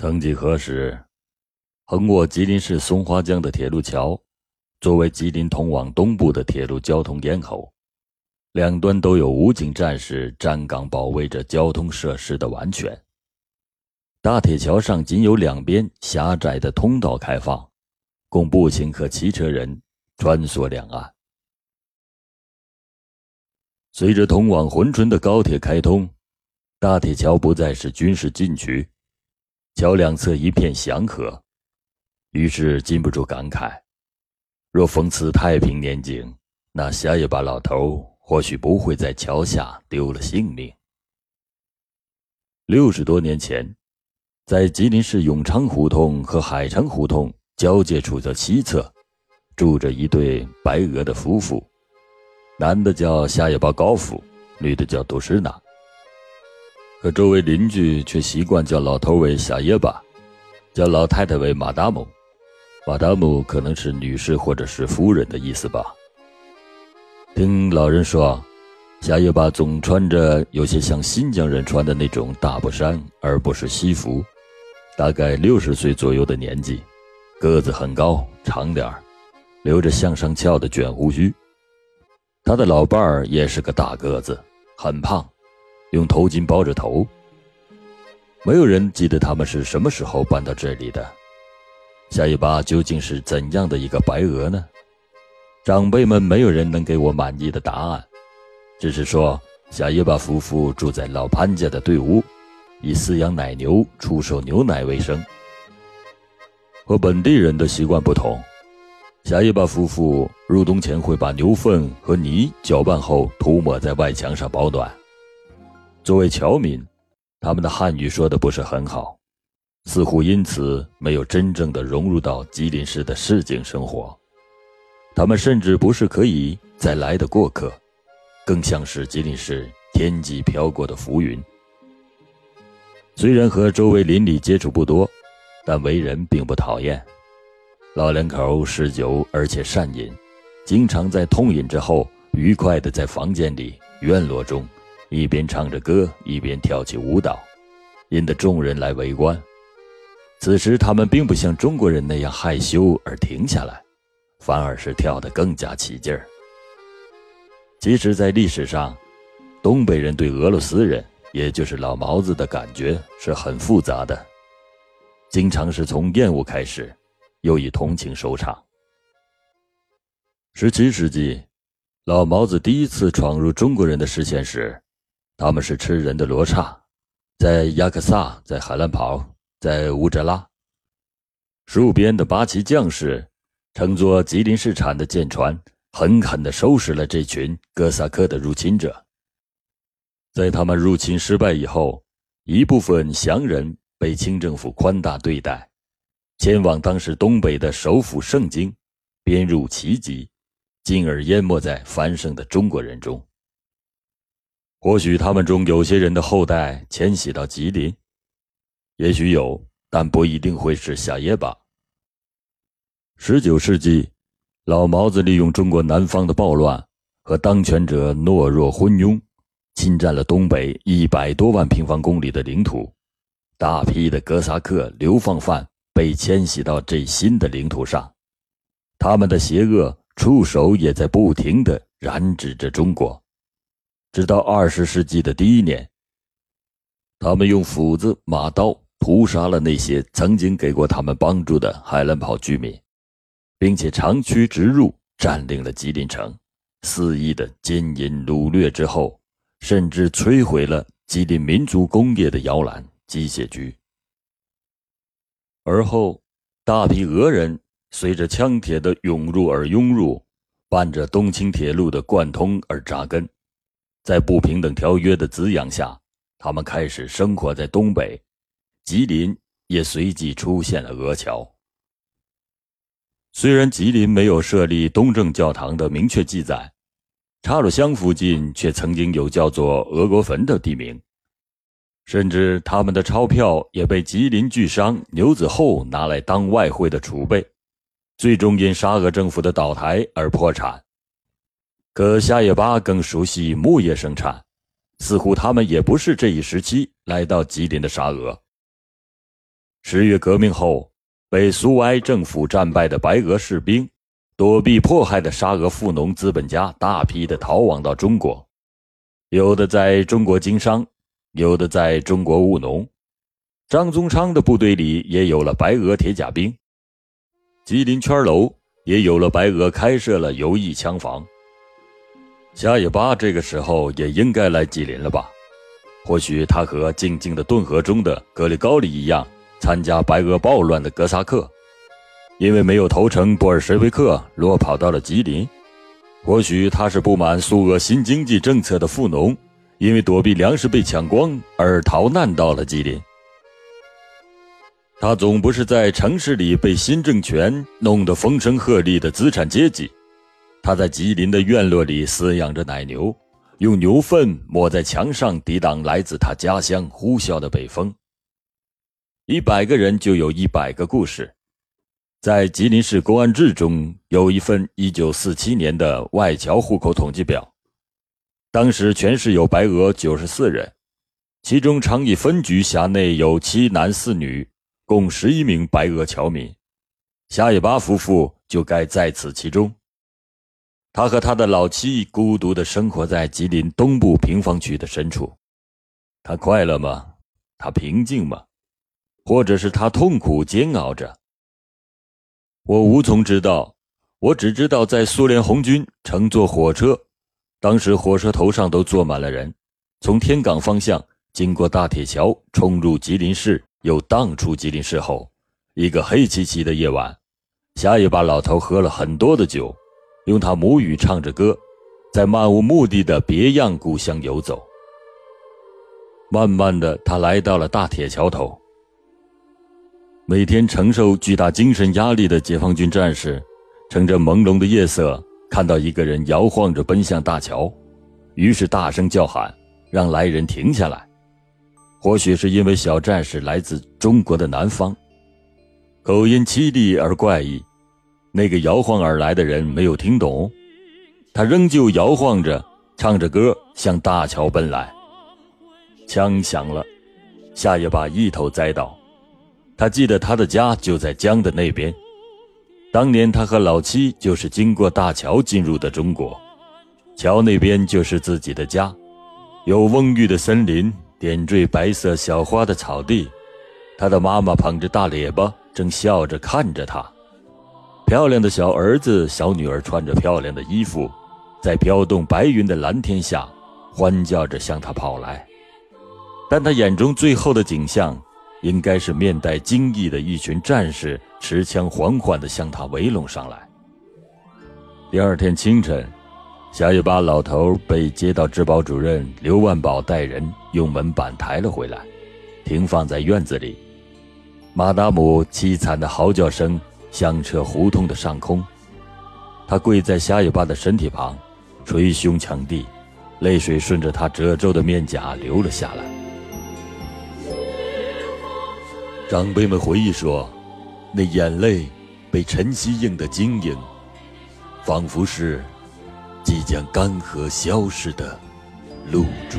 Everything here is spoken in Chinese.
曾几何时，横过吉林市松花江的铁路桥，作为吉林通往东部的铁路交通咽喉，两端都有武警战士站岗保卫着交通设施的完全。大铁桥上仅有两边狭窄的通道开放，供步行和骑车人穿梭两岸。随着通往珲春的高铁开通，大铁桥不再是军事禁区，桥两侧一片祥和，于是禁不住感慨：若逢此太平年景，那下一把老头或许不会在桥下丢了性命。六十多年前，在吉林市永昌胡同和海城胡同交界处的西侧，住着一对白俄的夫妇。男的叫夏野巴高夫，女的叫杜诗娜。可周围邻居却习惯叫老头为夏野巴，叫老太太为马达姆。马达姆可能是女士或者是夫人的意思吧。听老人说，夏野巴总穿着有些像新疆人穿的那种大布衫，而不是西服。大概六十岁左右的年纪，个子很高，长脸儿，留着向上翘的卷胡须。他的老伴儿也是个大个子，很胖，用头巾包着头。没有人记得他们是什么时候搬到这里的。夏一巴究竟是怎样的一个白鹅呢？长辈们没有人能给我满意的答案，只是说夏一巴夫妇住在老潘家的队伍，以饲养奶牛、出售牛奶为生。和本地人的习惯不同。夏一巴夫妇入冬前会把牛粪和泥搅拌后涂抹在外墙上保暖。作为侨民，他们的汉语说的不是很好，似乎因此没有真正的融入到吉林市的市井生活。他们甚至不是可以再来的过客，更像是吉林市天际飘过的浮云。虽然和周围邻里接触不多，但为人并不讨厌。老两口嗜酒，而且善饮，经常在痛饮之后，愉快地在房间里、院落中，一边唱着歌，一边跳起舞蹈，引得众人来围观。此时，他们并不像中国人那样害羞而停下来，反而是跳得更加起劲儿。其实，在历史上，东北人对俄罗斯人，也就是老毛子的感觉是很复杂的，经常是从厌恶开始。又以同情收场。十七世纪，老毛子第一次闯入中国人的视线时，他们是吃人的罗刹，在雅克萨，在海兰堡，在乌扎拉。戍边的八旗将士乘坐吉林市产的舰船，狠狠地收拾了这群哥萨克的入侵者。在他们入侵失败以后，一部分降人被清政府宽大对待。前往当时东北的首府盛京，编入奇籍，进而淹没在繁盛的中国人中。或许他们中有些人的后代迁徙到吉林，也许有，但不一定会是夏耶巴。十九世纪，老毛子利用中国南方的暴乱和当权者懦弱昏庸，侵占了东北一百多万平方公里的领土，大批的哥萨克流放犯。被迁徙到这新的领土上，他们的邪恶触手也在不停地染指着中国。直到二十世纪的第一年，他们用斧子、马刀屠杀了那些曾经给过他们帮助的海兰堡居民，并且长驱直入，占领了吉林城，肆意的奸淫掳掠之后，甚至摧毁了吉林民族工业的摇篮机械局。而后，大批俄人随着枪铁的涌入而涌入，伴着东清铁路的贯通而扎根，在不平等条约的滋养下，他们开始生活在东北，吉林也随即出现了俄侨。虽然吉林没有设立东正教堂的明确记载，插鲁乡附近却曾经有叫做俄国坟的地名。甚至他们的钞票也被吉林巨商牛子厚拿来当外汇的储备，最终因沙俄政府的倒台而破产。可夏野巴更熟悉牧业生产，似乎他们也不是这一时期来到吉林的沙俄。十月革命后，被苏维埃政府战败的白俄士兵，躲避迫害的沙俄富农资本家，大批的逃亡到中国，有的在中国经商，有的在中国务农。张宗昌的部队里也有了白俄铁甲兵，吉林圈楼也有了白俄开设了游艺枪房。夏野巴这个时候也应该来吉林了吧？或许他和静静的顿河中的格里高里一样，参加白俄暴乱的哥萨克，因为没有投诚布尔什维克，落跑到了吉林。或许他是不满苏俄新经济政策的富农，因为躲避粮食被抢光而逃难到了吉林。他总不是在城市里被新政权弄得风声鹤唳的资产阶级，他在吉林的院落里饲养着奶牛，用牛粪抹在墙上抵挡来自他家乡呼啸的北风。一百个人就有一百个故事，在吉林市公安志中有一份1947年的外侨户口统计表，当时全市有白俄94人，其中昌邑分局辖内有七男四女。共十一名白俄侨民，夏野巴夫妇就该在此其中。他和他的老妻孤独地生活在吉林东部平房区的深处。他快乐吗？他平静吗？或者是他痛苦煎熬着？我无从知道。我只知道，在苏联红军乘坐火车，当时火车头上都坐满了人，从天港方向经过大铁桥，冲入吉林市。又荡出吉林市后，一个黑漆漆的夜晚，下一把老头喝了很多的酒，用他母语唱着歌，在漫无目的的别样故乡游走。慢慢的，他来到了大铁桥头。每天承受巨大精神压力的解放军战士，乘着朦胧的夜色，看到一个人摇晃着奔向大桥，于是大声叫喊，让来人停下来。或许是因为小战士来自中国的南方，口音凄厉而怪异，那个摇晃而来的人没有听懂，他仍旧摇晃着，唱着歌向大桥奔来。枪响了，夏野巴一头栽倒。他记得他的家就在江的那边，当年他和老七就是经过大桥进入的中国，桥那边就是自己的家，有蓊郁的森林。点缀白色小花的草地，他的妈妈捧着大列巴，正笑着看着他。漂亮的小儿子、小女儿穿着漂亮的衣服，在飘动白云的蓝天下，欢叫着向他跑来。但他眼中最后的景象，应该是面带惊异的一群战士持枪缓缓地向他围拢上来。第二天清晨。小尾巴老头被街道治保主任刘万宝带人用门板抬了回来，停放在院子里。马达姆凄惨的嚎叫声响彻胡同的上空。他跪在夏野巴的身体旁，捶胸抢地，泪水顺着他褶皱的面颊流了下来。长辈们回忆说，那眼泪被晨曦映得晶莹，仿佛是。即将干涸消失的露珠。